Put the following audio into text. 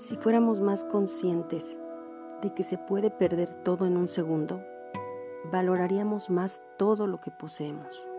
Si fuéramos más conscientes de que se puede perder todo en un segundo, valoraríamos más todo lo que poseemos.